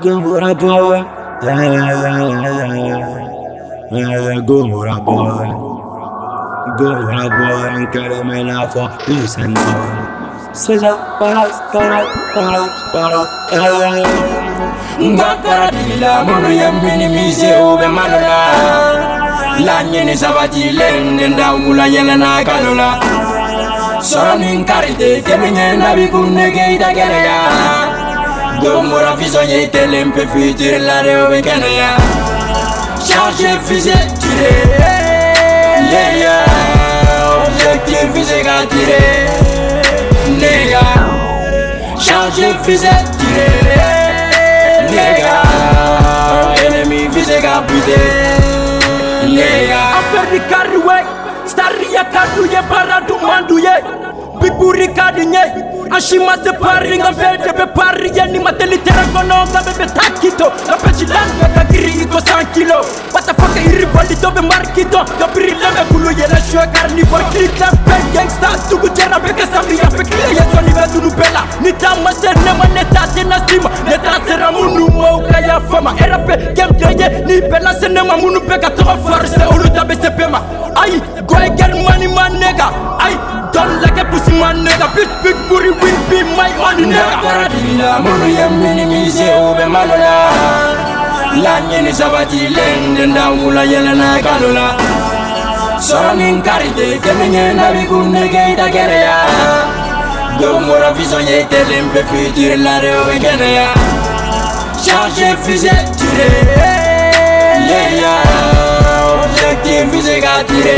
gomora boy. Gomora boy. Gomora boy. Quero me na foto e sentar. Seja para, para, para, para. Bakara dila munu ye mini mise kalula Domura visonya itelim pe fitirlare o bekene ya Şarje fize tire Ne ya Objektif fize katire Ne ya Şarje fize tire Ne ya Enemi fize kapite Ne ya Aferi karruwe Starriya karruye paradumanduye Ne ya buri ashima se pari nga mbede be pari ni mateli tera matelitera kononga bebe takito apechilan kakiri iko 100 kilo iri irivalido be markito yopirileme kuluyela shwe karni vakita pe gangsta tukujera beke sambi ya fekile yesoni vetunubela ne maneta tena bit big booty will be my honor Nakarabila mulu yemini mise ube malola Lanyeni sabati lende ndangula yelena kalula Soramin karite kemenye nabi kunde keita kereya Gomora vision yete limpe future la rewe keneya Charge fusée tirée Yeah yeah Objectif fusée tirée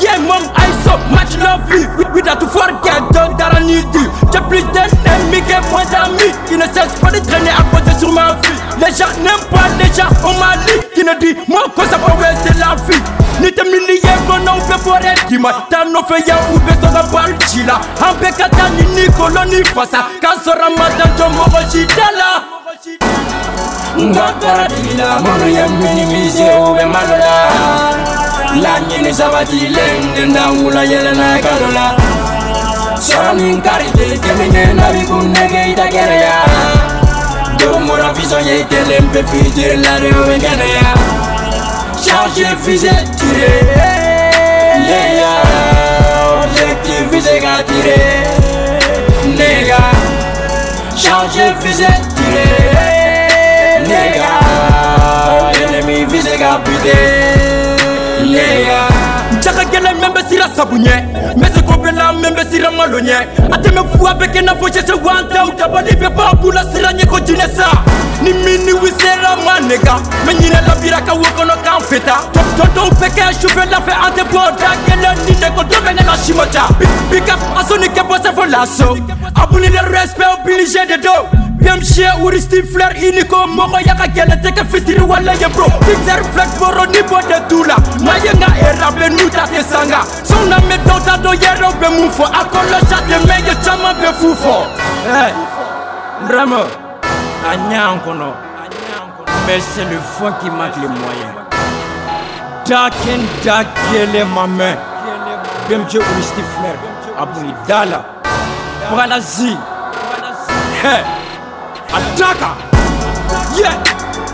Yeah, mom, I so much love you. We got to forget, don't that I need you. J'ai plus d'ennemis que moins d'amis. Qui ne cesse pas de traîner à poser sur ma vie. Les gens n'aiment pas les gens au Mali. Qui ne dit, moi, que ça peut c'est la vie. Ni te milliers qu'on a ouvert pour être qui m'a tant offert ya ou besoin d'un chila En pécata ni ni colonie face à quand ce ramadan de Morojidala. Ngakara digila, mono ya minimiser ou bien malola. La ɲini sabatilen de nawula yɛlɛna kalo la Sɔrɔ min na bi kun nɛgɛ i ta kɛnɛya Don mura fisɔn ye kelen bɛ fitiri la de o bɛ kɛnɛya Charge fise tire Leya Objectif fise ka tire Nega Charge fise tire Nega Enemy fise ka bute jaga gɛlɛn mɛn bɛ sira sabu ɲɛ n la sira n'a la sira sa ni ka k'an feta ni de ne laso le de do y'a ka wala ye bro Peter Fleck boro ni bode dula Na nga era be nuta te sanga Sona me dota do yero be mufo Akolo shate me meye chama be fufo Hey, eh, Ramo Anya ankono Mais c'est le foie qui manque les moyens Daken da ma main Bemje Uristi Flair Abouni Dala Wala zi Hey eh, Ataka Yeah